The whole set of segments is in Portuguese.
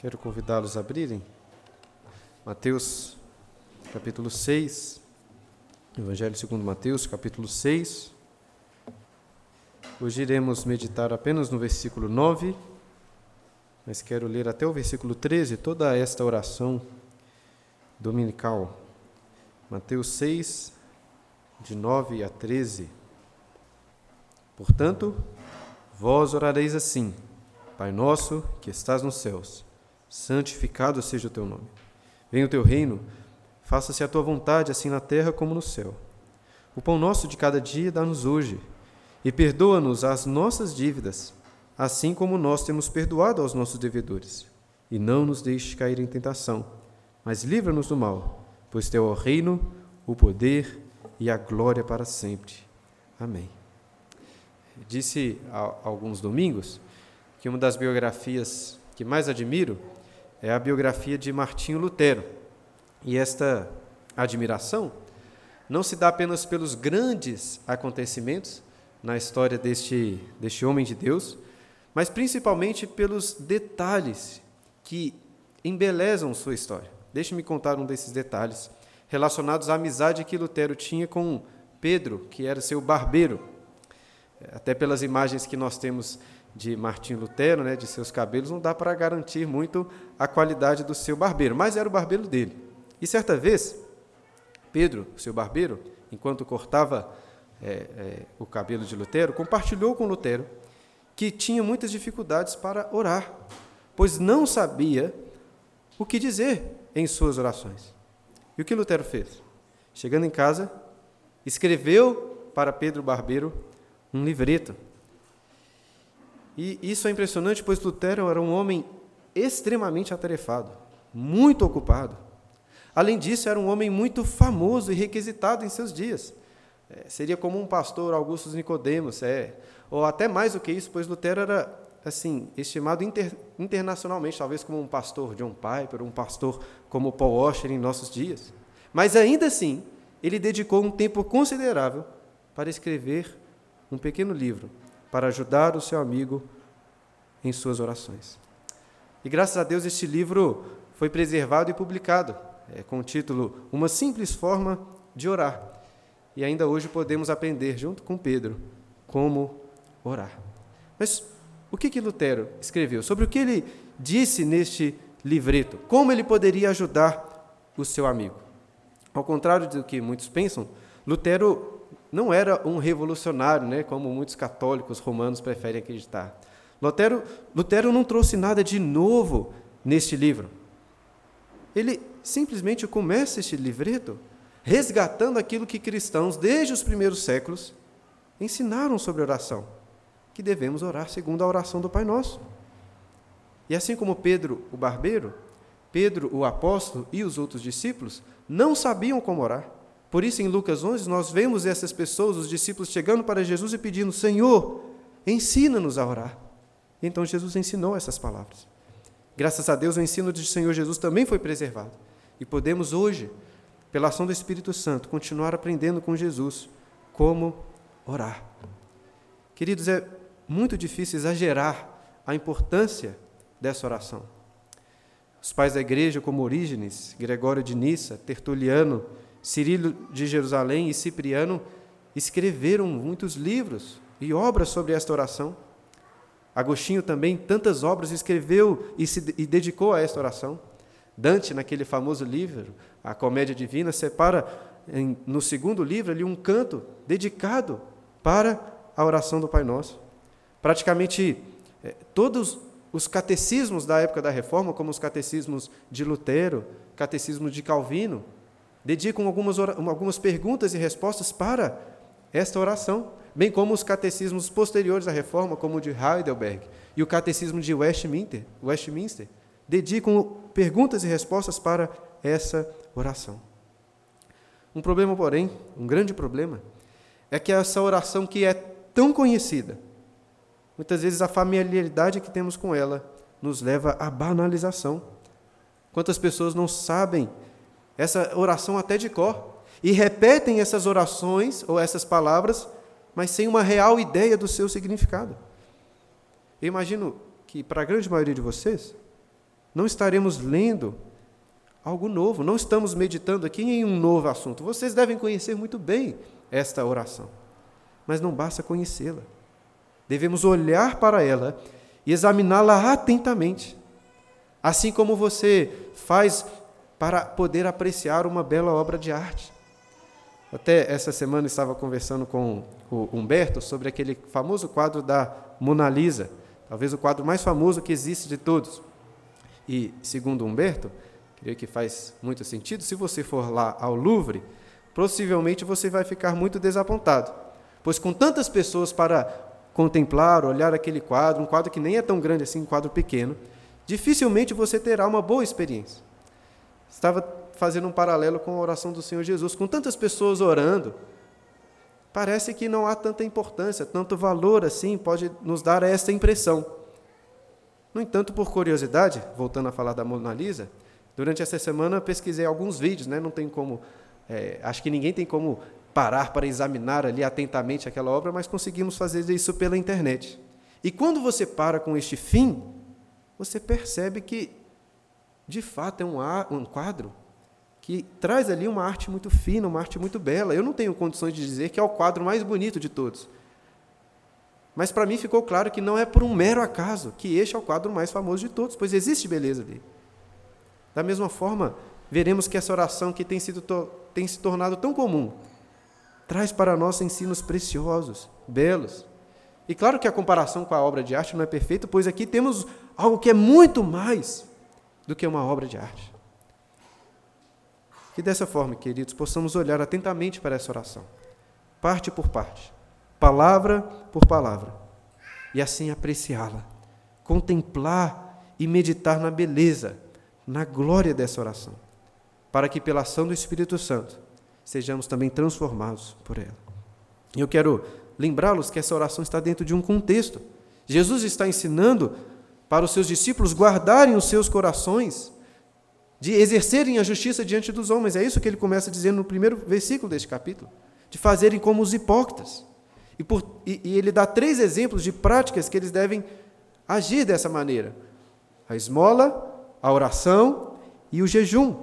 Quero convidá-los a abrirem Mateus capítulo 6, Evangelho segundo Mateus, capítulo 6. Hoje iremos meditar apenas no versículo 9, mas quero ler até o versículo 13 toda esta oração dominical. Mateus 6, de 9 a 13. Portanto, vós orareis assim: Pai nosso que estás nos céus, santificado seja o teu nome. Venha o teu reino, faça-se a tua vontade, assim na terra como no céu. O pão nosso de cada dia dá-nos hoje, e perdoa-nos as nossas dívidas, assim como nós temos perdoado aos nossos devedores. E não nos deixes cair em tentação, mas livra-nos do mal, pois teu é o reino, o poder e a glória para sempre. Amém. Disse há alguns domingos que uma das biografias que mais admiro é a biografia de Martinho Lutero. E esta admiração não se dá apenas pelos grandes acontecimentos na história deste, deste homem de Deus, mas principalmente pelos detalhes que embelezam sua história. Deixe-me contar um desses detalhes relacionados à amizade que Lutero tinha com Pedro, que era seu barbeiro. Até pelas imagens que nós temos de Martinho Lutero, né, de seus cabelos, não dá para garantir muito a qualidade do seu barbeiro, mas era o barbeiro dele. E certa vez, Pedro, seu barbeiro, enquanto cortava é, é, o cabelo de Lutero, compartilhou com Lutero que tinha muitas dificuldades para orar, pois não sabia o que dizer em suas orações. E o que Lutero fez? Chegando em casa, escreveu para Pedro Barbeiro um livreto e isso é impressionante, pois Lutero era um homem extremamente atarefado, muito ocupado. Além disso, era um homem muito famoso e requisitado em seus dias. É, seria como um pastor Augustus Nicodemos, é, ou até mais do que isso, pois Lutero era assim estimado inter, internacionalmente, talvez como um pastor John Piper, um pastor como Paul Washer em nossos dias. Mas ainda assim, ele dedicou um tempo considerável para escrever um pequeno livro para ajudar o seu amigo em suas orações. E graças a Deus este livro foi preservado e publicado, é, com o título Uma Simples Forma de Orar. E ainda hoje podemos aprender, junto com Pedro, como orar. Mas o que, que Lutero escreveu? Sobre o que ele disse neste livreto? Como ele poderia ajudar o seu amigo? Ao contrário do que muitos pensam, Lutero não era um revolucionário, né, como muitos católicos romanos preferem acreditar. Lutero, Lutero não trouxe nada de novo neste livro. Ele simplesmente começa este livreto resgatando aquilo que cristãos, desde os primeiros séculos, ensinaram sobre oração, que devemos orar segundo a oração do Pai Nosso. E assim como Pedro, o barbeiro, Pedro, o apóstolo e os outros discípulos não sabiam como orar. Por isso, em Lucas 11, nós vemos essas pessoas, os discípulos, chegando para Jesus e pedindo: Senhor, ensina-nos a orar. Então Jesus ensinou essas palavras. Graças a Deus, o ensino do Senhor Jesus também foi preservado. E podemos hoje, pela ação do Espírito Santo, continuar aprendendo com Jesus como orar. Queridos, é muito difícil exagerar a importância dessa oração. Os pais da igreja, como Orígenes, Gregório de Nissa, Tertuliano, Cirilo de Jerusalém e Cipriano escreveram muitos livros e obras sobre esta oração. Agostinho também tantas obras escreveu e se e dedicou a esta oração. Dante, naquele famoso livro, A Comédia Divina, separa em, no segundo livro ali um canto dedicado para a oração do Pai Nosso. Praticamente eh, todos os catecismos da época da Reforma, como os catecismos de Lutero, catecismo de Calvino, dedicam algumas, algumas perguntas e respostas para esta oração, bem como os catecismos posteriores à reforma, como o de Heidelberg e o catecismo de Westminster, Westminster dedicam perguntas e respostas para essa oração. Um problema, porém, um grande problema, é que essa oração que é tão conhecida, muitas vezes a familiaridade que temos com ela nos leva à banalização. Quantas pessoas não sabem essa oração até de cor, e repetem essas orações ou essas palavras, mas sem uma real ideia do seu significado. Eu imagino que, para a grande maioria de vocês, não estaremos lendo algo novo, não estamos meditando aqui em um novo assunto. Vocês devem conhecer muito bem esta oração, mas não basta conhecê-la. Devemos olhar para ela e examiná-la atentamente, assim como você faz para poder apreciar uma bela obra de arte. Até essa semana estava conversando com o Humberto sobre aquele famoso quadro da Mona Lisa, talvez o quadro mais famoso que existe de todos. E, segundo Humberto, creio que faz muito sentido, se você for lá ao Louvre, possivelmente você vai ficar muito desapontado, pois com tantas pessoas para contemplar, olhar aquele quadro, um quadro que nem é tão grande assim, um quadro pequeno, dificilmente você terá uma boa experiência. Estava fazendo um paralelo com a oração do Senhor Jesus. Com tantas pessoas orando, parece que não há tanta importância, tanto valor assim, pode nos dar essa impressão. No entanto, por curiosidade, voltando a falar da Mona Lisa, durante essa semana pesquisei alguns vídeos, né? não tem como, é, acho que ninguém tem como parar para examinar ali atentamente aquela obra, mas conseguimos fazer isso pela internet. E quando você para com este fim, você percebe que, de fato, é um, um quadro que traz ali uma arte muito fina, uma arte muito bela. Eu não tenho condições de dizer que é o quadro mais bonito de todos. Mas para mim ficou claro que não é por um mero acaso que este é o quadro mais famoso de todos, pois existe beleza ali. Da mesma forma, veremos que essa oração que tem, sido tem se tornado tão comum traz para nós ensinos preciosos, belos. E claro que a comparação com a obra de arte não é perfeita, pois aqui temos algo que é muito mais do que uma obra de arte. Que dessa forma, queridos, possamos olhar atentamente para essa oração, parte por parte, palavra por palavra, e assim apreciá-la, contemplar e meditar na beleza, na glória dessa oração, para que pela ação do Espírito Santo sejamos também transformados por ela. Eu quero lembrá-los que essa oração está dentro de um contexto. Jesus está ensinando para os seus discípulos guardarem os seus corações de exercerem a justiça diante dos homens. É isso que ele começa dizendo no primeiro versículo deste capítulo. De fazerem como os hipócritas. E, por, e, e ele dá três exemplos de práticas que eles devem agir dessa maneira: a esmola, a oração e o jejum.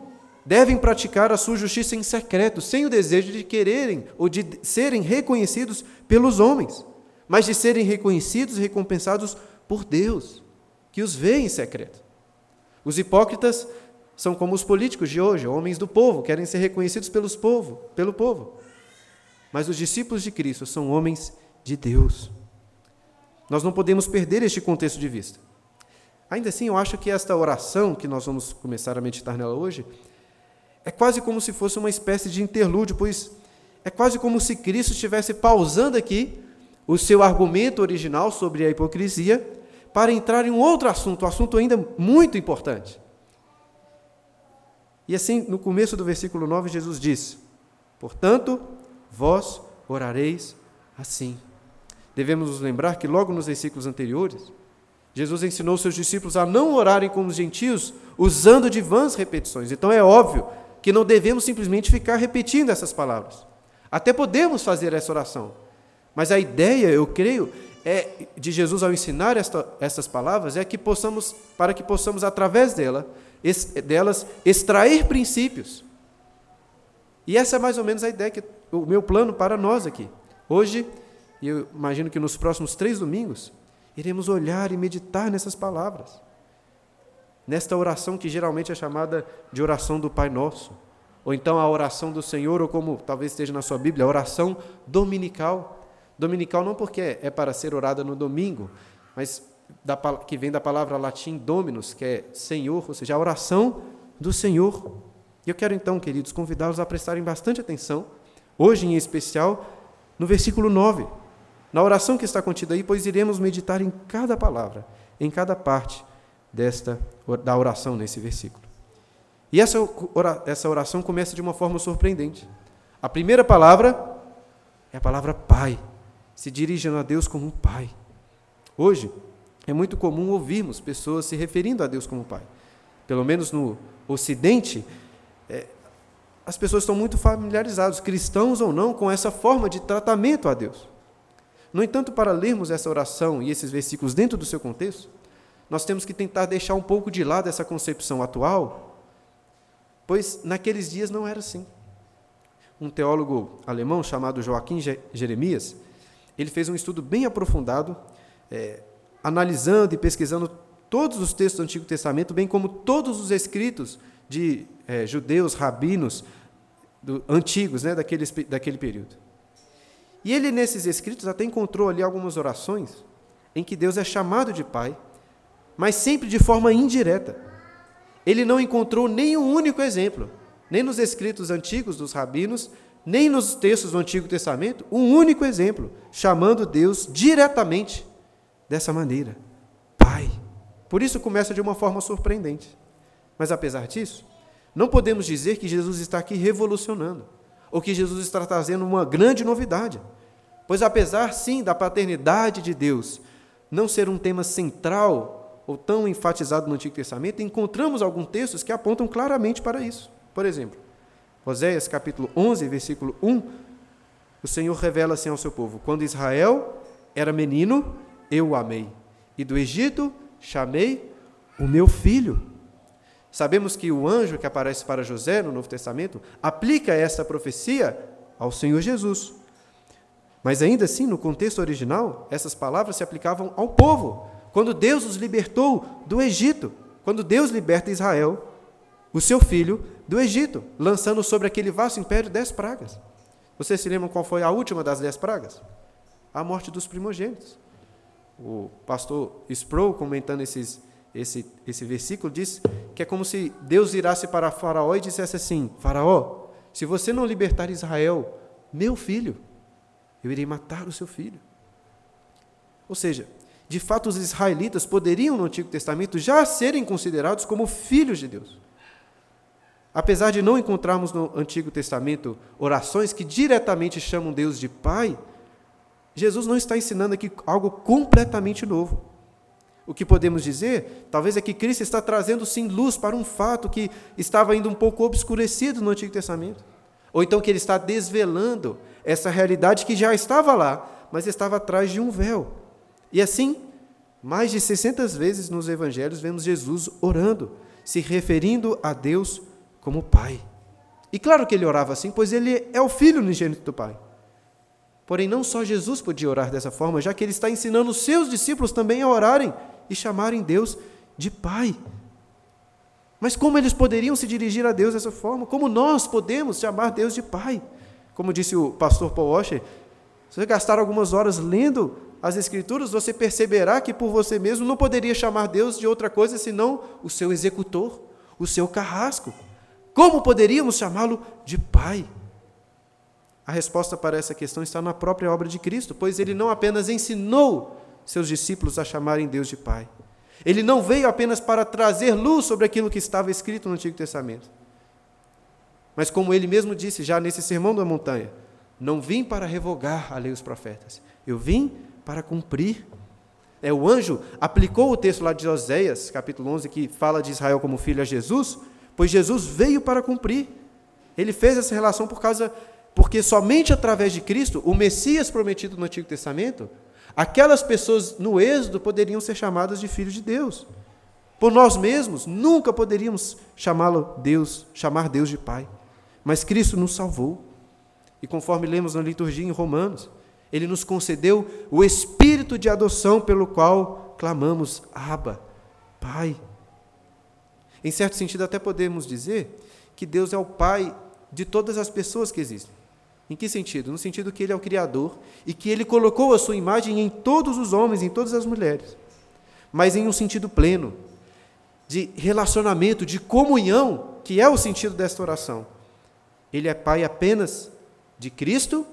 Devem praticar a sua justiça em secreto, sem o desejo de quererem ou de serem reconhecidos pelos homens, mas de serem reconhecidos e recompensados por Deus, que os vê em secreto. Os hipócritas são como os políticos de hoje, homens do povo, querem ser reconhecidos pelos povo, pelo povo. Mas os discípulos de Cristo são homens de Deus. Nós não podemos perder este contexto de vista. Ainda assim, eu acho que esta oração, que nós vamos começar a meditar nela hoje, é quase como se fosse uma espécie de interlúdio, pois é quase como se Cristo estivesse pausando aqui o seu argumento original sobre a hipocrisia para entrar em um outro assunto, um assunto ainda muito importante. E assim, no começo do versículo 9, Jesus diz: Portanto, vós orareis assim. Devemos nos lembrar que logo nos versículos anteriores, Jesus ensinou seus discípulos a não orarem como os gentios, usando de vãs repetições. Então é óbvio que não devemos simplesmente ficar repetindo essas palavras. Até podemos fazer essa oração. Mas a ideia, eu creio, é de Jesus ao ensinar esta, essas palavras é que possamos, para que possamos através dela delas extrair princípios. E essa é mais ou menos a ideia que o meu plano para nós aqui. Hoje, e eu imagino que nos próximos três domingos, iremos olhar e meditar nessas palavras. Nesta oração que geralmente é chamada de oração do Pai Nosso, ou então a oração do Senhor, ou como talvez esteja na sua Bíblia, a oração dominical. Dominical não porque é para ser orada no domingo, mas da, que vem da palavra latim dominus, que é Senhor, ou seja, a oração do Senhor. E eu quero então, queridos, convidá-los a prestarem bastante atenção, hoje em especial, no versículo 9, na oração que está contida aí, pois iremos meditar em cada palavra, em cada parte desta da oração nesse versículo. E essa, essa oração começa de uma forma surpreendente. A primeira palavra é a palavra Pai, se dirigindo a Deus como Pai. Hoje, é muito comum ouvirmos pessoas se referindo a Deus como Pai. Pelo menos no Ocidente, é, as pessoas estão muito familiarizadas, cristãos ou não, com essa forma de tratamento a Deus. No entanto, para lermos essa oração e esses versículos dentro do seu contexto, nós temos que tentar deixar um pouco de lado essa concepção atual, pois naqueles dias não era assim. Um teólogo alemão chamado Joaquim Jeremias, ele fez um estudo bem aprofundado, é, analisando e pesquisando todos os textos do Antigo Testamento, bem como todos os escritos de é, judeus, rabinos do, antigos, né, daquele, daquele período. E ele, nesses escritos, até encontrou ali algumas orações em que Deus é chamado de Pai, mas sempre de forma indireta. Ele não encontrou nenhum único exemplo, nem nos escritos antigos dos rabinos, nem nos textos do Antigo Testamento, um único exemplo, chamando Deus diretamente dessa maneira: Pai. Por isso começa de uma forma surpreendente. Mas apesar disso, não podemos dizer que Jesus está aqui revolucionando, ou que Jesus está trazendo uma grande novidade. Pois apesar sim da paternidade de Deus não ser um tema central ou tão enfatizado no Antigo Testamento, encontramos alguns textos que apontam claramente para isso. Por exemplo, Oséias capítulo 11, versículo 1, o Senhor revela assim ao seu povo: Quando Israel era menino, eu o amei, e do Egito chamei o meu filho. Sabemos que o anjo que aparece para José no Novo Testamento aplica essa profecia ao Senhor Jesus. Mas ainda assim, no contexto original, essas palavras se aplicavam ao povo, quando Deus os libertou do Egito, quando Deus liberta Israel, o seu filho, do Egito, lançando sobre aquele vasto império dez pragas. Vocês se lembram qual foi a última das dez pragas? A morte dos primogênitos. O pastor Sproul, comentando esses, esse, esse versículo, diz que é como se Deus virasse para Faraó e dissesse assim: Faraó, se você não libertar Israel, meu filho, eu irei matar o seu filho. Ou seja, de fato, os israelitas poderiam, no Antigo Testamento, já serem considerados como filhos de Deus. Apesar de não encontrarmos no Antigo Testamento orações que diretamente chamam Deus de Pai, Jesus não está ensinando aqui algo completamente novo. O que podemos dizer, talvez, é que Cristo está trazendo sim luz para um fato que estava ainda um pouco obscurecido no Antigo Testamento. Ou então que ele está desvelando essa realidade que já estava lá, mas estava atrás de um véu. E assim, mais de 600 vezes nos evangelhos vemos Jesus orando, se referindo a Deus como Pai. E claro que ele orava assim, pois ele é o filho unigênito do Pai. Porém, não só Jesus podia orar dessa forma, já que ele está ensinando os seus discípulos também a orarem e chamarem Deus de Pai. Mas como eles poderiam se dirigir a Deus dessa forma? Como nós podemos chamar Deus de Pai? Como disse o pastor Paul Washer, se você gastar algumas horas lendo as Escrituras, você perceberá que por você mesmo não poderia chamar Deus de outra coisa senão o seu executor, o seu carrasco. Como poderíamos chamá-lo de Pai? A resposta para essa questão está na própria obra de Cristo, pois ele não apenas ensinou seus discípulos a chamarem Deus de Pai, ele não veio apenas para trazer luz sobre aquilo que estava escrito no Antigo Testamento. Mas, como ele mesmo disse já nesse Sermão da Montanha, não vim para revogar a lei dos profetas, eu vim para cumprir. É, o anjo aplicou o texto lá de Oséias, capítulo 11, que fala de Israel como filho a Jesus, pois Jesus veio para cumprir. Ele fez essa relação por causa, porque somente através de Cristo, o Messias prometido no Antigo Testamento, Aquelas pessoas no Êxodo poderiam ser chamadas de filhos de Deus. Por nós mesmos, nunca poderíamos chamá-lo Deus, chamar Deus de Pai. Mas Cristo nos salvou. E conforme lemos na liturgia em Romanos, ele nos concedeu o espírito de adoção pelo qual clamamos: Abba, Pai. Em certo sentido, até podemos dizer que Deus é o Pai de todas as pessoas que existem. Em que sentido? No sentido que ele é o Criador e que ele colocou a sua imagem em todos os homens, em todas as mulheres, mas em um sentido pleno, de relacionamento, de comunhão, que é o sentido desta oração. Ele é Pai apenas de Cristo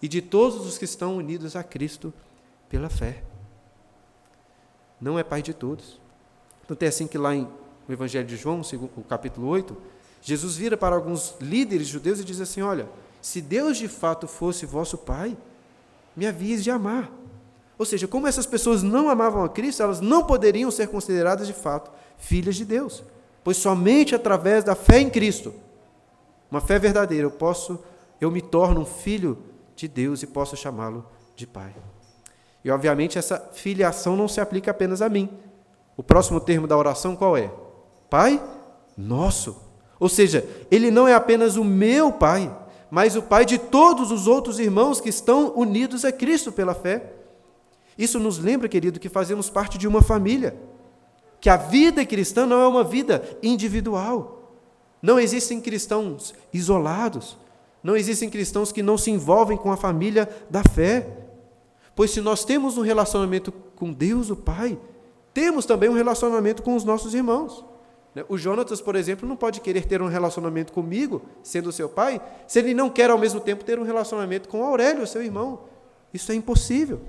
e de todos os que estão unidos a Cristo pela fé. Não é Pai de todos. Então, é assim que lá em, no Evangelho de João, o capítulo 8, Jesus vira para alguns líderes judeus e diz assim: Olha se Deus de fato fosse vosso Pai, me havias de amar. Ou seja, como essas pessoas não amavam a Cristo, elas não poderiam ser consideradas de fato filhas de Deus, pois somente através da fé em Cristo, uma fé verdadeira, eu posso, eu me torno um filho de Deus e posso chamá-lo de Pai. E obviamente essa filiação não se aplica apenas a mim, O próximo termo da oração qual é? Pai nosso. Ou seja, ele não é apenas o meu pai, mas o pai de todos os outros irmãos que estão unidos a Cristo pela fé. Isso nos lembra, querido, que fazemos parte de uma família. Que a vida cristã não é uma vida individual. Não existem cristãos isolados. Não existem cristãos que não se envolvem com a família da fé. Pois se nós temos um relacionamento com Deus, o Pai, temos também um relacionamento com os nossos irmãos. Né? O Jonatas, por exemplo, não pode querer ter um relacionamento comigo, sendo seu pai, se ele não quer ao mesmo tempo ter um relacionamento com Aurélio, seu irmão. Isso é impossível.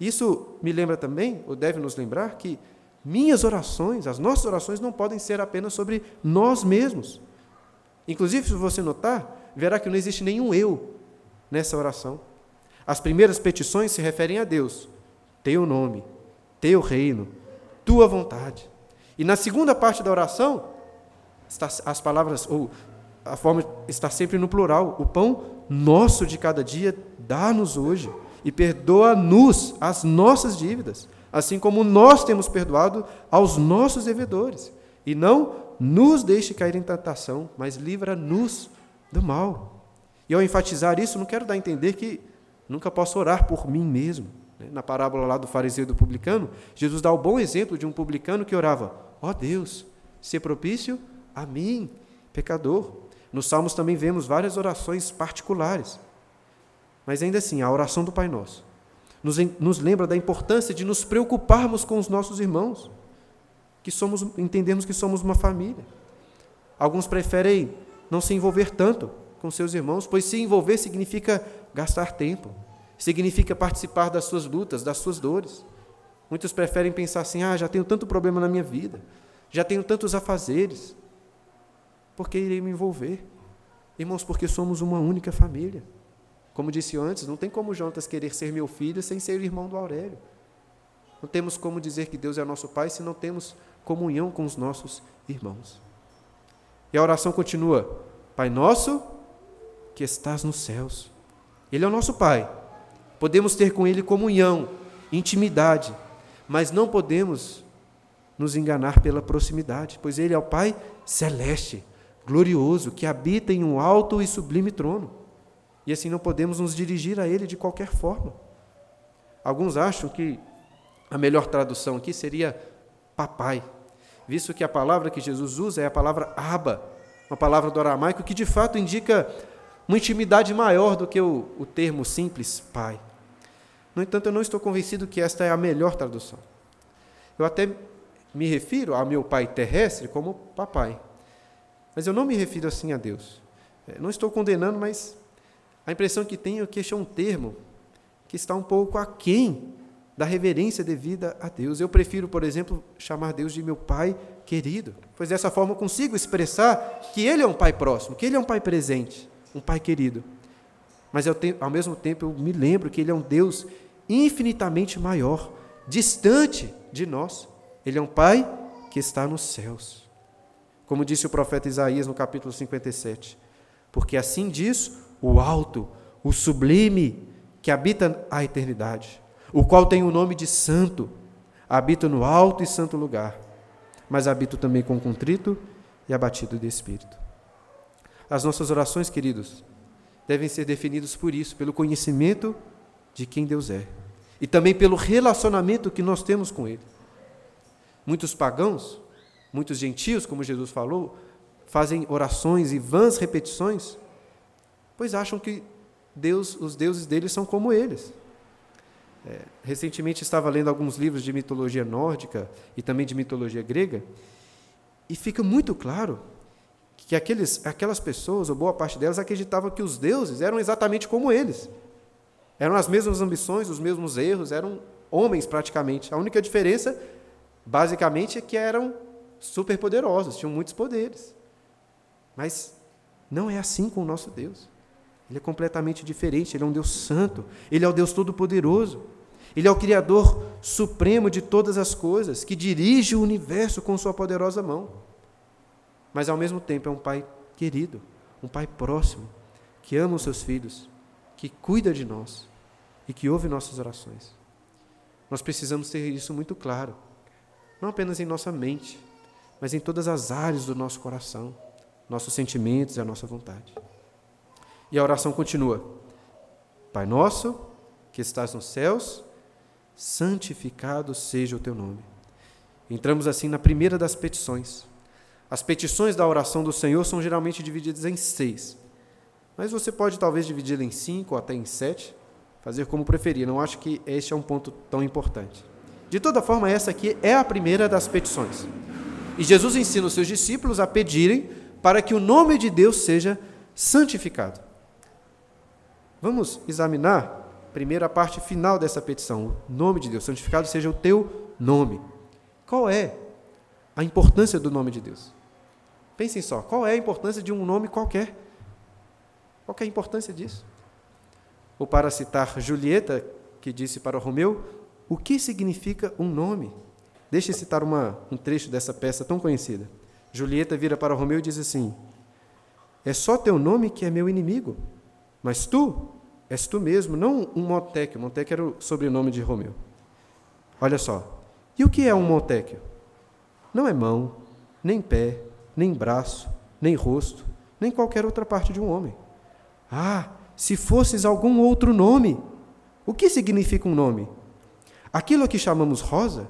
Isso me lembra também, ou deve nos lembrar, que minhas orações, as nossas orações, não podem ser apenas sobre nós mesmos. Inclusive, se você notar, verá que não existe nenhum eu nessa oração. As primeiras petições se referem a Deus, teu nome, teu reino, tua vontade. E na segunda parte da oração, está, as palavras, ou a forma está sempre no plural: o pão nosso de cada dia dá-nos hoje e perdoa-nos as nossas dívidas, assim como nós temos perdoado aos nossos devedores. E não nos deixe cair em tentação, mas livra-nos do mal. E ao enfatizar isso, não quero dar a entender que nunca posso orar por mim mesmo. Né? Na parábola lá do fariseu e do publicano, Jesus dá o bom exemplo de um publicano que orava: Ó oh Deus, se propício a mim, pecador. Nos Salmos também vemos várias orações particulares. Mas ainda assim, a oração do Pai Nosso nos, nos lembra da importância de nos preocuparmos com os nossos irmãos, que somos, entendemos que somos uma família. Alguns preferem não se envolver tanto com seus irmãos, pois se envolver significa gastar tempo, significa participar das suas lutas, das suas dores. Muitos preferem pensar assim: ah, já tenho tanto problema na minha vida, já tenho tantos afazeres, por que irei me envolver? Irmãos, porque somos uma única família. Como disse antes, não tem como Jonas querer ser meu filho sem ser irmão do Aurélio. Não temos como dizer que Deus é nosso Pai se não temos comunhão com os nossos irmãos. E a oração continua: Pai nosso que estás nos céus. Ele é o nosso Pai. Podemos ter com Ele comunhão, intimidade, mas não podemos nos enganar pela proximidade, pois Ele é o Pai celeste, glorioso, que habita em um alto e sublime trono e assim não podemos nos dirigir a Ele de qualquer forma. Alguns acham que a melhor tradução aqui seria papai, visto que a palavra que Jesus usa é a palavra aba, uma palavra do aramaico que de fato indica uma intimidade maior do que o, o termo simples pai. No entanto, eu não estou convencido que esta é a melhor tradução. Eu até me refiro ao meu pai terrestre como papai, mas eu não me refiro assim a Deus. É, não estou condenando, mas a impressão que tenho é que este é um termo que está um pouco aquém da reverência devida a Deus. Eu prefiro, por exemplo, chamar Deus de meu Pai querido, pois dessa forma eu consigo expressar que Ele é um Pai próximo, que Ele é um Pai presente, um Pai querido. Mas eu tenho, ao mesmo tempo eu me lembro que Ele é um Deus infinitamente maior, distante de nós. Ele é um Pai que está nos céus. Como disse o profeta Isaías no capítulo 57. Porque assim diz o alto, o sublime, que habita a eternidade, o qual tem o nome de Santo, habita no alto e santo lugar, mas habita também com contrito e abatido de espírito. As nossas orações, queridos, devem ser definidas por isso, pelo conhecimento de quem Deus é e também pelo relacionamento que nós temos com Ele. Muitos pagãos, muitos gentios, como Jesus falou, fazem orações e vãs repetições pois acham que Deus, os deuses deles são como eles. É, recentemente estava lendo alguns livros de mitologia nórdica e também de mitologia grega, e fica muito claro que aqueles, aquelas pessoas, ou boa parte delas, acreditavam que os deuses eram exatamente como eles. Eram as mesmas ambições, os mesmos erros, eram homens praticamente. A única diferença, basicamente, é que eram superpoderosos, tinham muitos poderes. Mas não é assim com o nosso Deus. Ele é completamente diferente, ele é um Deus santo, ele é o Deus todo-poderoso. Ele é o Criador supremo de todas as coisas, que dirige o universo com sua poderosa mão. Mas ao mesmo tempo é um Pai querido, um Pai próximo, que ama os seus filhos, que cuida de nós e que ouve nossas orações. Nós precisamos ter isso muito claro não apenas em nossa mente, mas em todas as áreas do nosso coração, nossos sentimentos e a nossa vontade. E a oração continua: Pai nosso, que estás nos céus, santificado seja o teu nome. Entramos assim na primeira das petições. As petições da oração do Senhor são geralmente divididas em seis. Mas você pode talvez dividi-la em cinco ou até em sete, fazer como preferir. Não acho que este é um ponto tão importante. De toda forma, essa aqui é a primeira das petições. E Jesus ensina os seus discípulos a pedirem para que o nome de Deus seja santificado. Vamos examinar primeiro a parte final dessa petição. O nome de Deus, santificado seja o teu nome. Qual é a importância do nome de Deus? Pensem só, qual é a importância de um nome qualquer? Qual é a importância disso? Ou para citar Julieta, que disse para Romeu, o que significa um nome? Deixe citar uma, um trecho dessa peça tão conhecida. Julieta vira para Romeu e diz assim: É só teu nome que é meu inimigo, mas tu és tu mesmo, não um Montecchio. Montecchio era o sobrenome de Romeu. Olha só. E o que é um Montecchio? Não é mão, nem pé, nem braço, nem rosto, nem qualquer outra parte de um homem. Ah, se fosses algum outro nome. O que significa um nome? Aquilo que chamamos rosa,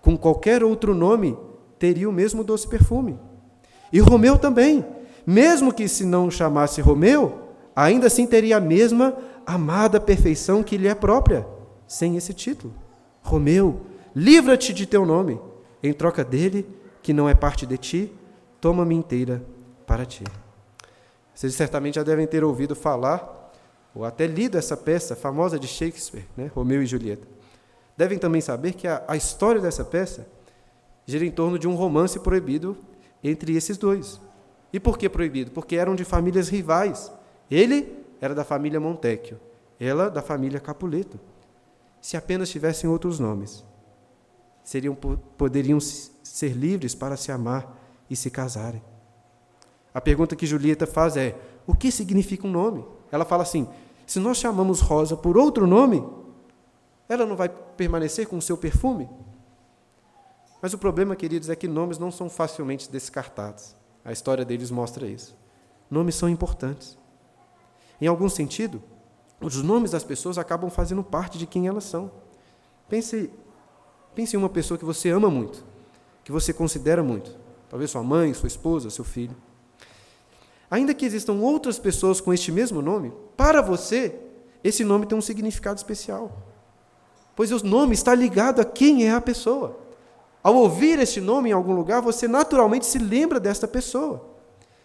com qualquer outro nome, teria o mesmo doce perfume. E Romeu também. Mesmo que se não chamasse Romeu, ainda assim teria a mesma amada perfeição que lhe é própria, sem esse título. Romeu, livra-te de teu nome. Em troca dele, que não é parte de ti, toma-me inteira para ti. Vocês certamente já devem ter ouvido falar, ou até lido essa peça famosa de Shakespeare, né? Romeu e Julieta. Devem também saber que a, a história dessa peça gira em torno de um romance proibido entre esses dois. E por que proibido? Porque eram de famílias rivais. Ele era da família Montecchio, ela da família Capuleto. Se apenas tivessem outros nomes, seriam poderiam ser livres para se amar e se casarem. A pergunta que Julieta faz é: o que significa um nome? Ela fala assim: se nós chamamos Rosa por outro nome, ela não vai permanecer com o seu perfume? Mas o problema, queridos, é que nomes não são facilmente descartados. A história deles mostra isso. Nomes são importantes. Em algum sentido, os nomes das pessoas acabam fazendo parte de quem elas são. Pense, pense em uma pessoa que você ama muito, que você considera muito. Talvez sua mãe, sua esposa, seu filho. Ainda que existam outras pessoas com este mesmo nome, para você, esse nome tem um significado especial. Pois o nome está ligado a quem é a pessoa. Ao ouvir este nome em algum lugar, você naturalmente se lembra desta pessoa.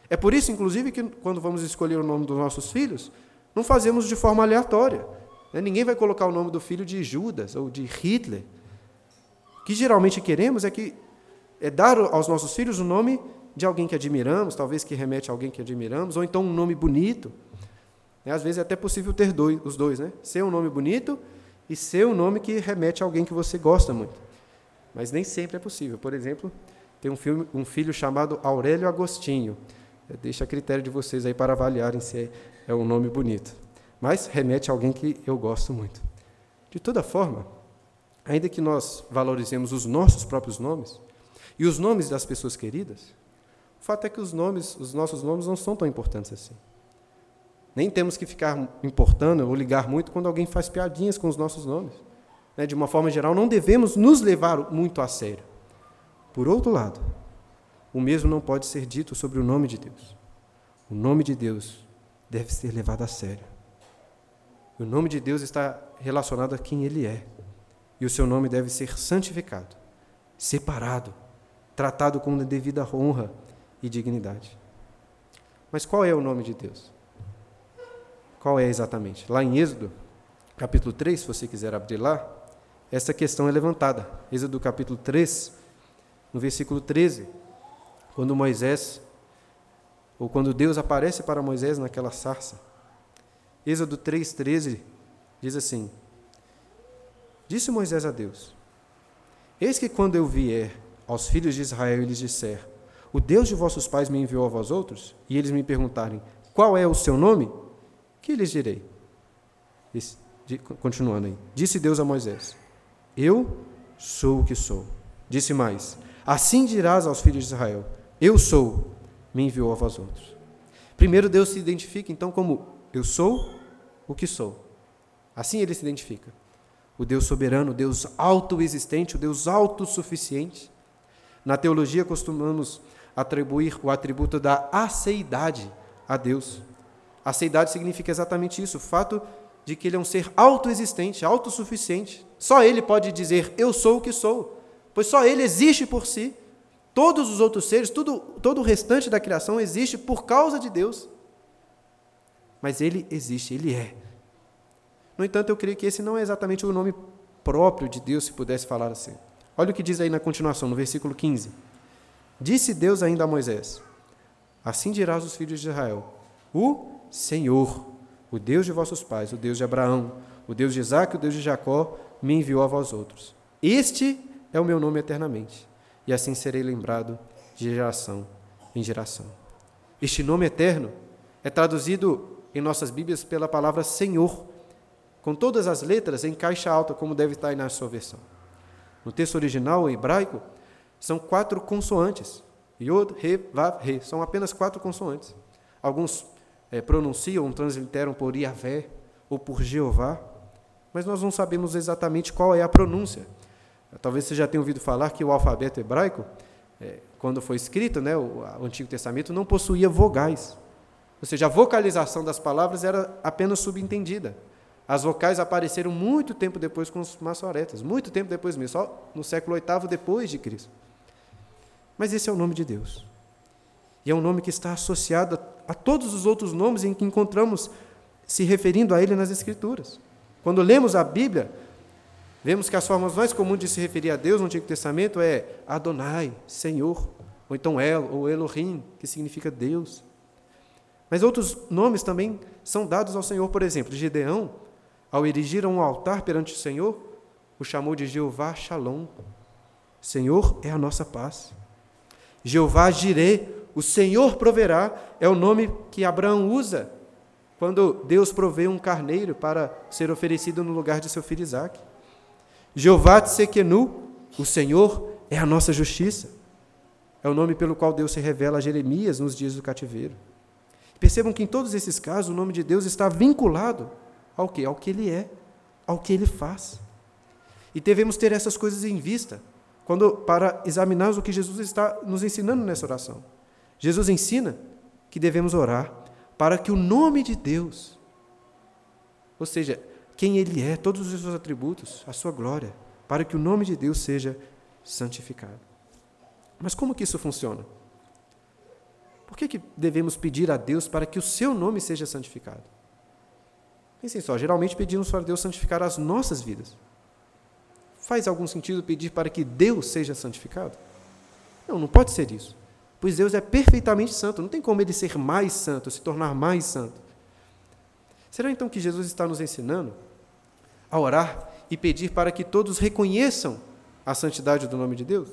É por isso, inclusive, que quando vamos escolher o nome dos nossos filhos, não fazemos de forma aleatória. Né? Ninguém vai colocar o nome do filho de Judas ou de Hitler. O que geralmente queremos é que é dar aos nossos filhos o nome de alguém que admiramos, talvez que remete a alguém que admiramos, ou então um nome bonito. Né? Às vezes é até possível ter dois, os dois, né? Ser um nome bonito e ser um nome que remete a alguém que você gosta muito. Mas nem sempre é possível. Por exemplo, tem um, filme, um filho chamado Aurélio Agostinho. Deixa a critério de vocês aí para avaliarem se é, um nome bonito. Mas remete a alguém que eu gosto muito. De toda forma, ainda que nós valorizemos os nossos próprios nomes e os nomes das pessoas queridas, o fato é que os nomes, os nossos nomes não são tão importantes assim. Nem temos que ficar importando ou ligar muito quando alguém faz piadinhas com os nossos nomes. Né? De uma forma geral, não devemos nos levar muito a sério. Por outro lado, o mesmo não pode ser dito sobre o nome de Deus. O nome de Deus deve ser levado a sério. O nome de Deus está relacionado a quem Ele é. E o seu nome deve ser santificado, separado, tratado com devida honra e dignidade. Mas qual é o nome de Deus? Qual é exatamente? Lá em Êxodo, capítulo 3, se você quiser abrir lá, essa questão é levantada. Êxodo capítulo 3, no versículo 13 quando Moisés, ou quando Deus aparece para Moisés naquela sarça. Êxodo 3,13 diz assim: Disse Moisés a Deus: Eis que quando eu vier aos filhos de Israel e lhes disser: O Deus de vossos pais me enviou a vós outros, e eles me perguntarem: Qual é o seu nome? Que lhes direi? continuando aí. Disse Deus a Moisés: Eu sou o que sou. Disse mais: Assim dirás aos filhos de Israel: Eu sou, me enviou a vós outros. Primeiro, Deus se identifica então como eu sou o que sou. Assim ele se identifica. O Deus soberano, o Deus autoexistente, o Deus autossuficiente. Na teologia costumamos atribuir o atributo da aceidade a Deus. Aceidade significa exatamente isso, o fato de que ele é um ser autoexistente, autossuficiente. Só ele pode dizer eu sou o que sou, pois só ele existe por si. Todos os outros seres, tudo, todo o restante da criação existe por causa de Deus. Mas ele existe, ele é. No entanto, eu creio que esse não é exatamente o nome próprio de Deus, se pudesse falar assim. Olha o que diz aí na continuação, no versículo 15. Disse Deus ainda a Moisés: Assim dirás aos filhos de Israel: O Senhor, o Deus de vossos pais, o Deus de Abraão, o Deus de Isaac, o Deus de Jacó, me enviou a vós outros. Este é o meu nome eternamente e assim serei lembrado de geração em geração. Este nome eterno é traduzido em nossas Bíblias pela palavra Senhor, com todas as letras em caixa alta, como deve estar aí na sua versão. No texto original, em hebraico, são quatro consoantes. Yod, Re, Vav, Re. São apenas quatro consoantes. Alguns é, pronunciam, transliteram por Yahvé ou por Jeová, mas nós não sabemos exatamente qual é a pronúncia. Talvez você já tenha ouvido falar que o alfabeto hebraico, é, quando foi escrito, né, o, o Antigo Testamento, não possuía vogais. Ou seja, a vocalização das palavras era apenas subentendida. As vocais apareceram muito tempo depois com os maçoretas, muito tempo depois mesmo, só no século VIII depois de Cristo. Mas esse é o nome de Deus. E é um nome que está associado a, todos os outros nomes em que encontramos se referindo a ele nas Escrituras. Quando lemos a Bíblia, Vemos que as formas mais comuns de se referir a Deus no Antigo Testamento é Adonai, Senhor, ou então El, ou Elohim, que significa Deus. Mas outros nomes também são dados ao Senhor, por exemplo, Gideão, ao erigir um altar perante o Senhor, o chamou de Jeová Shalom. Senhor é a nossa paz. Jeová Jireh, o Senhor proverá, é o nome que Abraão usa quando Deus provê um carneiro para ser oferecido no lugar de seu filho Isaque. Jeová Tsekenu, o Senhor é a nossa justiça. É o nome pelo qual Deus se revela a Jeremias nos dias do cativeiro. Percebam que em todos esses casos o nome de Deus está vinculado ao que? Ao que ele é, ao que ele faz. E devemos ter essas coisas em vista quando para examinarmos o que Jesus está nos ensinando nessa oração. Jesus ensina que devemos orar para que o nome de Deus, ou seja, quem Ele é, todos os seus atributos, a sua glória, para que o nome de Deus seja santificado. Mas como que isso funciona? Por que, que devemos pedir a Deus para que o seu nome seja santificado? Pensem só, geralmente pedimos para Deus santificar as nossas vidas. Faz algum sentido pedir para que Deus seja santificado? Não, não pode ser isso. Pois Deus é perfeitamente santo, não tem como ele ser mais santo, se tornar mais santo. Será então que Jesus está nos ensinando a orar e pedir para que todos reconheçam a santidade do nome de Deus?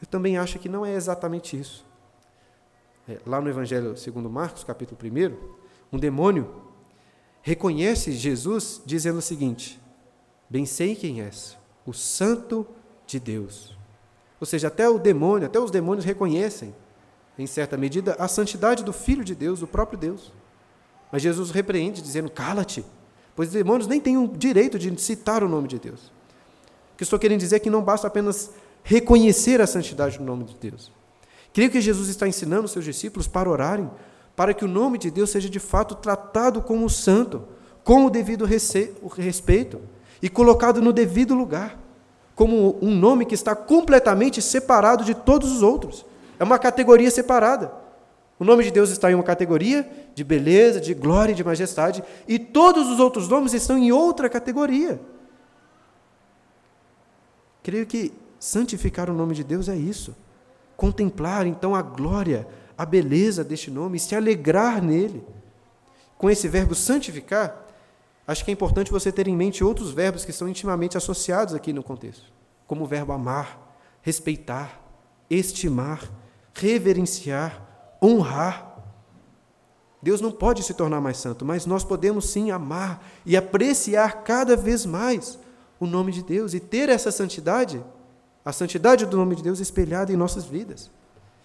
Eu também acho que não é exatamente isso. É, lá no Evangelho segundo Marcos, capítulo 1, um demônio reconhece Jesus dizendo o seguinte: Bem sei quem és, o Santo de Deus. Ou seja, até o demônio, até os demônios reconhecem, em certa medida, a santidade do Filho de Deus, do próprio Deus. Mas Jesus repreende, dizendo: Cala-te, pois os demônios nem têm o direito de citar o nome de Deus. O que estou querendo dizer é que não basta apenas reconhecer a santidade do nome de Deus. Creio que Jesus está ensinando os seus discípulos para orarem, para que o nome de Deus seja de fato tratado como santo, com o devido respeito e colocado no devido lugar, como um nome que está completamente separado de todos os outros. É uma categoria separada. O nome de Deus está em uma categoria de beleza, de glória e de majestade, e todos os outros nomes estão em outra categoria. Creio que santificar o nome de Deus é isso. Contemplar então a glória, a beleza deste nome e se alegrar nele. Com esse verbo santificar, acho que é importante você ter em mente outros verbos que são intimamente associados aqui no contexto, como o verbo amar, respeitar, estimar, reverenciar, honrar. Deus não pode se tornar mais santo, mas nós podemos sim amar e apreciar cada vez mais o nome de Deus e ter essa santidade a santidade do nome de Deus espelhada em nossas vidas.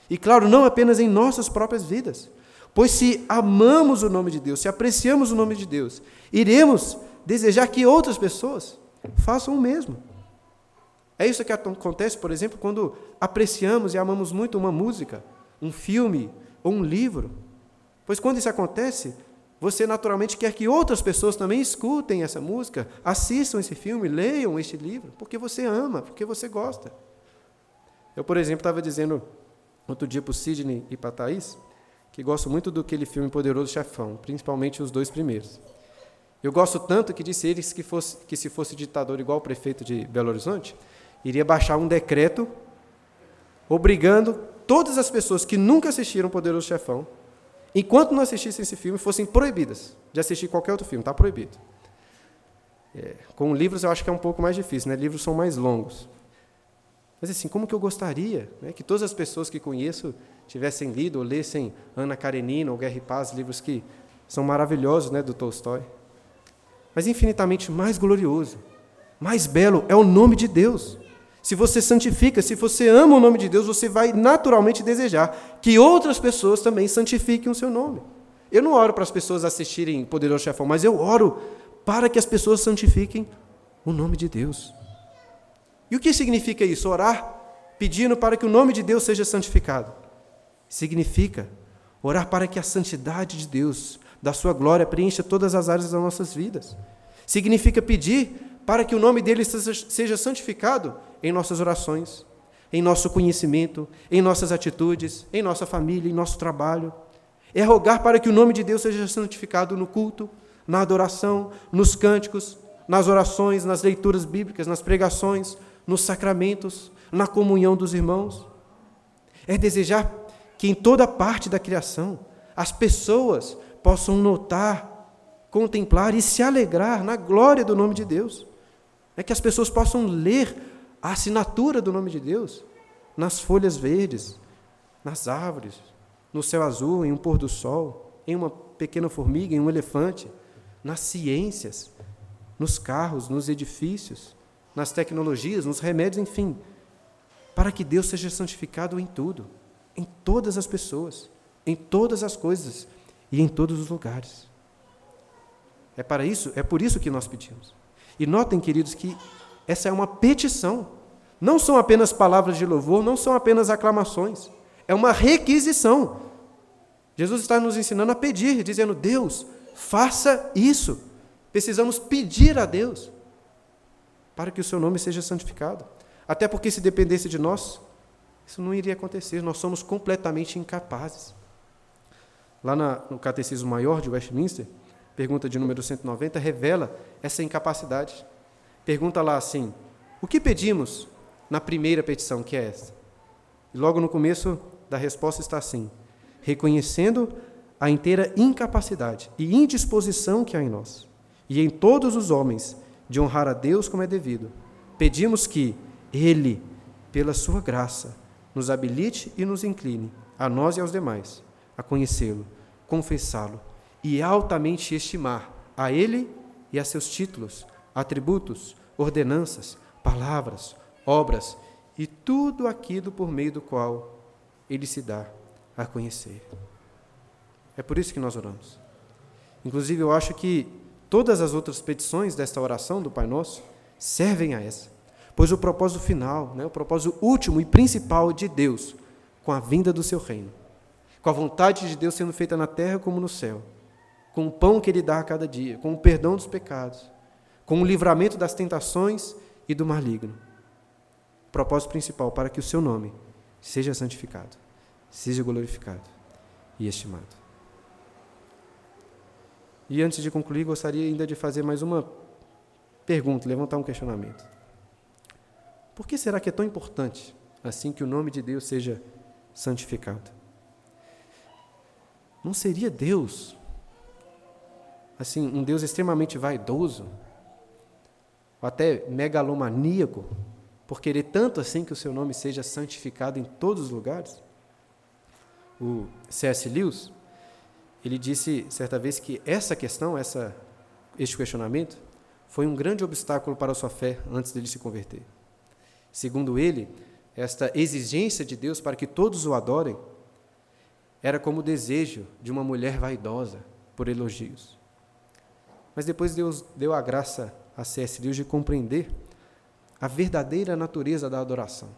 E claro, não apenas em nossas próprias vidas. Pois se amamos o nome de Deus, se apreciamos o nome de Deus, iremos desejar que outras pessoas façam o mesmo. É isso que acontece, por exemplo, quando apreciamos e amamos muito uma música, um filme ou um livro. Pois quando isso acontece, você naturalmente quer que outras pessoas também escutem essa música, assistam esse filme, leiam este livro, porque você ama, porque você gosta. Eu, por exemplo, estava dizendo outro dia para o Sidney e para a Thaís que gosto muito do aquele filme Poderoso Chefão, principalmente os dois primeiros. Eu gosto tanto que disse eles que, fosse, que se fosse ditador igual o prefeito de Belo Horizonte, iria baixar um decreto obrigando todas as pessoas que nunca assistiram Poderoso Chefão enquanto não assistissem esse filme, fossem proibidas de assistir qualquer outro filme. Está proibido. É, com livros eu acho que é um pouco mais difícil, né? livros são mais longos. Mas assim, como que eu gostaria né, que todas as pessoas que conheço tivessem lido ou lessem Ana Karenina ou Guerra e Paz, livros que são maravilhosos né, do Tolstói. Mas infinitamente mais glorioso, mais belo é o nome de Deus. Se você santifica, se você ama o nome de Deus, você vai naturalmente desejar que outras pessoas também santifiquem o seu nome. Eu não oro para as pessoas assistirem Poderoso Chefão, mas eu oro para que as pessoas santifiquem o nome de Deus. E o que significa isso? Orar pedindo para que o nome de Deus seja santificado. Significa orar para que a santidade de Deus, da sua glória, preencha todas as áreas das nossas vidas. Significa pedir para que o nome dele seja santificado em nossas orações, em nosso conhecimento, em nossas atitudes, em nossa família, em nosso trabalho. É rogar para que o nome de Deus seja santificado no culto, na adoração, nos cânticos, nas orações, nas leituras bíblicas, nas pregações, nos sacramentos, na comunhão dos irmãos. É desejar que em toda parte da criação as pessoas possam notar, contemplar e se alegrar na glória do nome de Deus. É que as pessoas possam ler a assinatura do nome de Deus nas folhas verdes, nas árvores, no céu azul, em um pôr do sol, em uma pequena formiga, em um elefante, nas ciências, nos carros, nos edifícios, nas tecnologias, nos remédios, enfim, para que Deus seja santificado em tudo, em todas as pessoas, em todas as coisas e em todos os lugares. É para isso, é por isso que nós pedimos. E notem, queridos, que essa é uma petição. Não são apenas palavras de louvor, não são apenas aclamações. É uma requisição. Jesus está nos ensinando a pedir, dizendo: Deus, faça isso. Precisamos pedir a Deus para que o seu nome seja santificado. Até porque, se dependesse de nós, isso não iria acontecer. Nós somos completamente incapazes. Lá na, no Catecismo Maior de Westminster, pergunta de número 190, revela essa incapacidade. Pergunta lá assim: o que pedimos na primeira petição, que é essa? E logo no começo da resposta está assim: reconhecendo a inteira incapacidade e indisposição que há em nós, e em todos os homens, de honrar a Deus como é devido, pedimos que Ele, pela Sua graça, nos habilite e nos incline, a nós e aos demais, a conhecê-lo, confessá-lo e altamente estimar a Ele e a seus títulos, atributos, ordenanças, palavras, obras e tudo aquilo por meio do qual Ele se dá a conhecer. É por isso que nós oramos. Inclusive, eu acho que todas as outras petições desta oração do Pai Nosso servem a essa, pois o propósito final, né, o propósito último e principal de Deus, com a vinda do seu reino, com a vontade de Deus sendo feita na terra como no céu, com o pão que Ele dá a cada dia, com o perdão dos pecados, com o livramento das tentações e do maligno. Propósito principal para que o seu nome seja santificado, seja glorificado e estimado. E antes de concluir, gostaria ainda de fazer mais uma pergunta, levantar um questionamento. Por que será que é tão importante assim que o nome de Deus seja santificado? Não seria Deus assim, um Deus extremamente vaidoso, ou até megalomaníaco, por querer tanto assim que o seu nome seja santificado em todos os lugares? O C.S. Lewis, ele disse certa vez que essa questão, essa, este questionamento, foi um grande obstáculo para a sua fé antes dele se converter. Segundo ele, esta exigência de Deus para que todos o adorem era como o desejo de uma mulher vaidosa por elogios. Mas depois Deus deu a graça a C.S. Lewis de compreender a verdadeira natureza da adoração.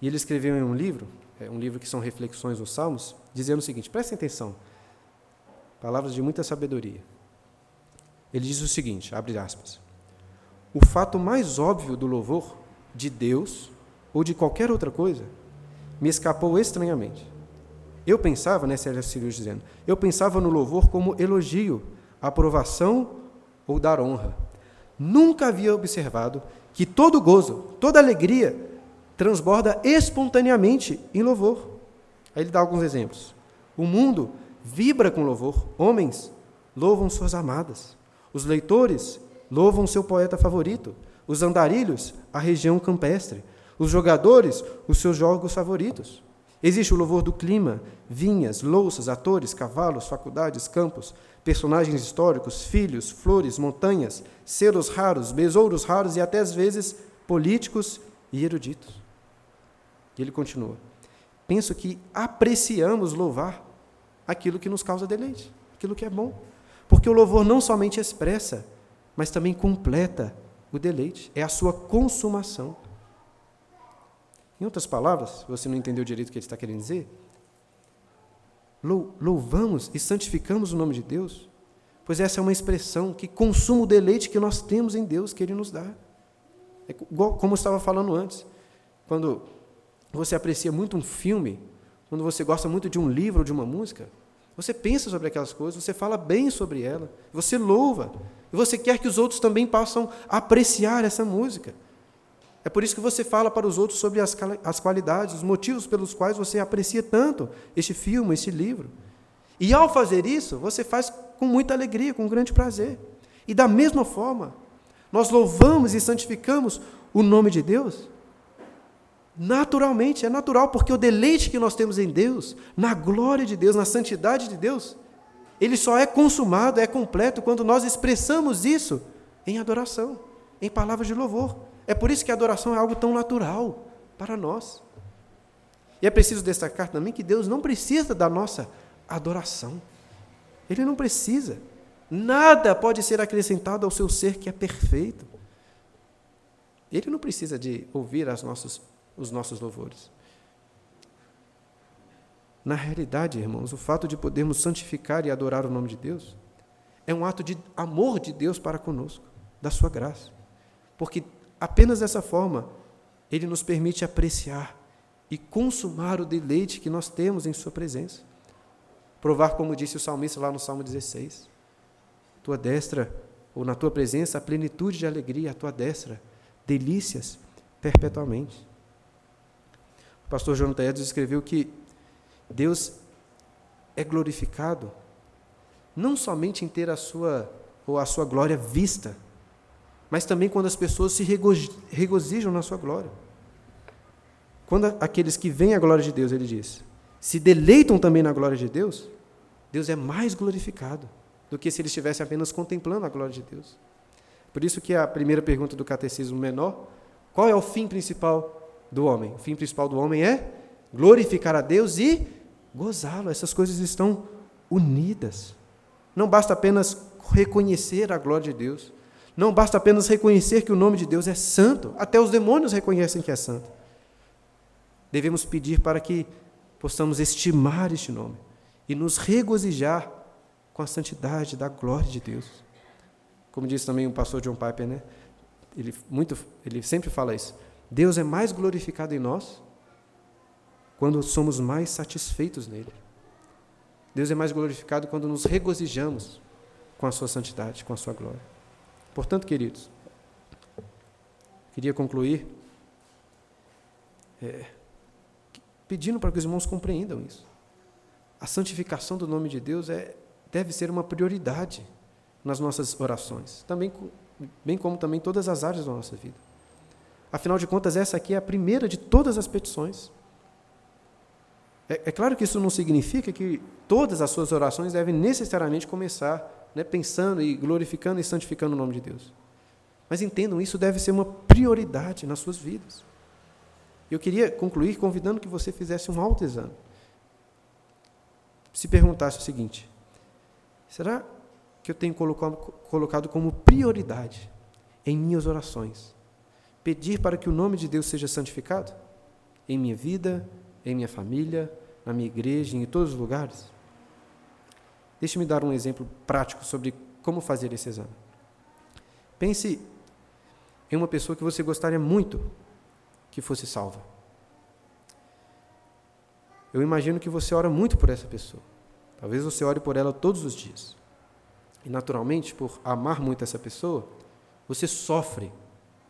E ele escreveu em um livro, é um livro que são reflexões dos Salmos, dizendo o seguinte: prestem atenção, palavras de muita sabedoria. Ele diz o seguinte: abre aspas. O fato mais óbvio do louvor de Deus ou de qualquer outra coisa me escapou estranhamente. Eu pensava, né, Sérgio Sirius dizendo, eu pensava no louvor como elogio, aprovação ou dar honra. Nunca havia observado que todo gozo, toda alegria transborda espontaneamente em louvor. Aí ele dá alguns exemplos. O mundo vibra com louvor. Homens louvam suas amadas. Os leitores louvam seu poeta favorito. Os andarilhos, a região campestre. Os jogadores, os seus jogos favoritos. Existe o louvor do clima, vinhas, louças, atores, cavalos, faculdades, campos, personagens históricos, filhos, flores, montanhas, selos raros, besouros raros e até às vezes políticos e eruditos. E ele continua: Penso que apreciamos louvar aquilo que nos causa deleite, aquilo que é bom. Porque o louvor não somente expressa, mas também completa o deleite, é a sua consumação. Em outras palavras, você não entendeu direito o que ele está querendo dizer, louvamos e santificamos o nome de Deus, pois essa é uma expressão que consuma o deleite que nós temos em Deus, que Ele nos dá. É igual, como eu estava falando antes, quando você aprecia muito um filme, quando você gosta muito de um livro ou de uma música, você pensa sobre aquelas coisas, você fala bem sobre ela, você louva, e você quer que os outros também possam apreciar essa música. É por isso que você fala para os outros sobre as, as qualidades, os motivos pelos quais você aprecia tanto este filme, este livro. E ao fazer isso, você faz com muita alegria, com grande prazer. E da mesma forma, nós louvamos e santificamos o nome de Deus. Naturalmente, é natural, porque o deleite que nós temos em Deus, na glória de Deus, na santidade de Deus, ele só é consumado, é completo quando nós expressamos isso em adoração, em palavras de louvor. É por isso que a adoração é algo tão natural para nós. E é preciso destacar também que Deus não precisa da nossa adoração. Ele não precisa. Nada pode ser acrescentado ao seu ser que é perfeito. Ele não precisa de ouvir as nossas, os nossos louvores. Na realidade, irmãos, o fato de podermos santificar e adorar o nome de Deus é um ato de amor de Deus para conosco, da sua graça. Porque Apenas dessa forma, ele nos permite apreciar e consumar o deleite que nós temos em Sua presença. Provar, como disse o salmista lá no Salmo 16: Tua destra, ou na tua presença, a plenitude de alegria, a tua destra, delícias perpetuamente. O pastor Jonathan Edwards escreveu que Deus é glorificado não somente em ter a sua ou a sua glória vista, mas também quando as pessoas se regozijam na sua glória. Quando aqueles que veem a glória de Deus, ele diz, se deleitam também na glória de Deus, Deus é mais glorificado do que se eles estivessem apenas contemplando a glória de Deus. Por isso que a primeira pergunta do catecismo menor, qual é o fim principal do homem? O fim principal do homem é glorificar a Deus e gozá-lo. Essas coisas estão unidas. Não basta apenas reconhecer a glória de Deus, não basta apenas reconhecer que o nome de Deus é santo, até os demônios reconhecem que é santo. Devemos pedir para que possamos estimar este nome e nos regozijar com a santidade da glória de Deus. Como disse também o pastor John Piper, né? Ele, muito, ele sempre fala isso. Deus é mais glorificado em nós quando somos mais satisfeitos nele. Deus é mais glorificado quando nos regozijamos com a sua santidade, com a sua glória. Portanto, queridos, queria concluir é, pedindo para que os irmãos compreendam isso. A santificação do nome de Deus é, deve ser uma prioridade nas nossas orações, também, bem como também todas as áreas da nossa vida. Afinal de contas, essa aqui é a primeira de todas as petições. É, é, claro que isso não significa que todas as suas orações devem necessariamente começar né, pensando e glorificando e santificando o nome de Deus. Mas entendam, isso deve ser uma prioridade nas suas vidas. Eu queria concluir convidando que você fizesse um autoexame. Se perguntasse o seguinte: será que eu tenho colocado como prioridade em minhas orações pedir para que o nome de Deus seja santificado? Em minha vida, em minha família, na minha igreja, em todos os lugares? Deixe-me dar um exemplo prático sobre como fazer esse exame. Pense em uma pessoa que você gostaria muito que fosse salva. Eu imagino que você ora muito por essa pessoa. Talvez você ore por ela todos os dias. E, naturalmente, por amar muito essa pessoa, você sofre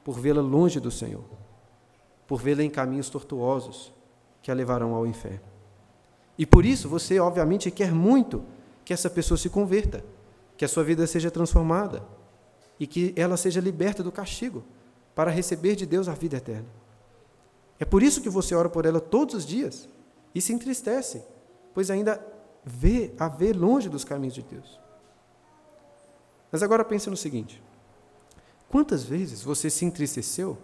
por vê-la longe do Senhor, por vê-la em caminhos tortuosos que a levarão ao inferno. E por isso você, obviamente, quer muito que essa pessoa se converta, que a sua vida seja transformada e que ela seja liberta do castigo para receber de Deus a vida eterna. É por isso que você ora por ela todos os dias e se entristece, pois ainda vê a ver longe dos caminhos de Deus. Mas agora pense no seguinte: quantas vezes você se entristeceu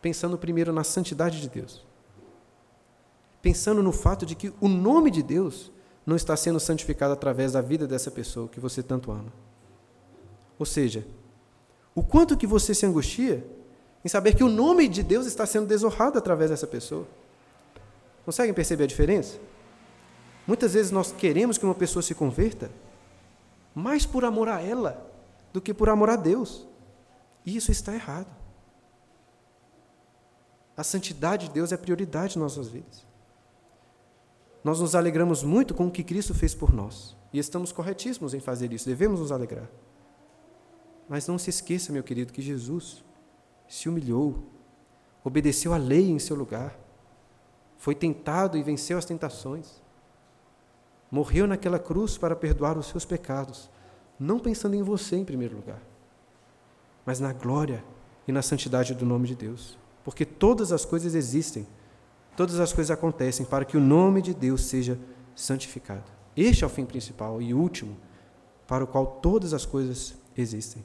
pensando primeiro na santidade de Deus? Pensando no fato de que o nome de Deus não está sendo santificado através da vida dessa pessoa que você tanto ama. Ou seja, o quanto que você se angustia em saber que o nome de Deus está sendo desonrado através dessa pessoa. Conseguem perceber a diferença? Muitas vezes nós queremos que uma pessoa se converta mais por amor a ela do que por amor a Deus. E isso está errado. A santidade de Deus é prioridade em nossas vidas. Nós nos alegramos muito com o que Cristo fez por nós. E estamos corretíssimos em fazer isso, devemos nos alegrar. Mas não se esqueça, meu querido, que Jesus se humilhou, obedeceu à lei em seu lugar, foi tentado e venceu as tentações, morreu naquela cruz para perdoar os seus pecados, não pensando em você em primeiro lugar, mas na glória e na santidade do nome de Deus, porque todas as coisas existem, todas as coisas acontecem para que o nome de Deus seja santificado. Este é o fim principal e último para o qual todas as coisas existem.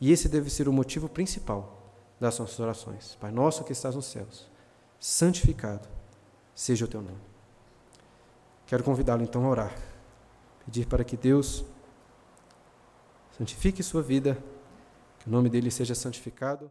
E esse deve ser o motivo principal das nossas orações. Pai nosso que estás nos céus, santificado seja o teu nome. Quero convidá-lo então a orar, pedir para que Deus santifique sua vida, o nome dele seja santificado.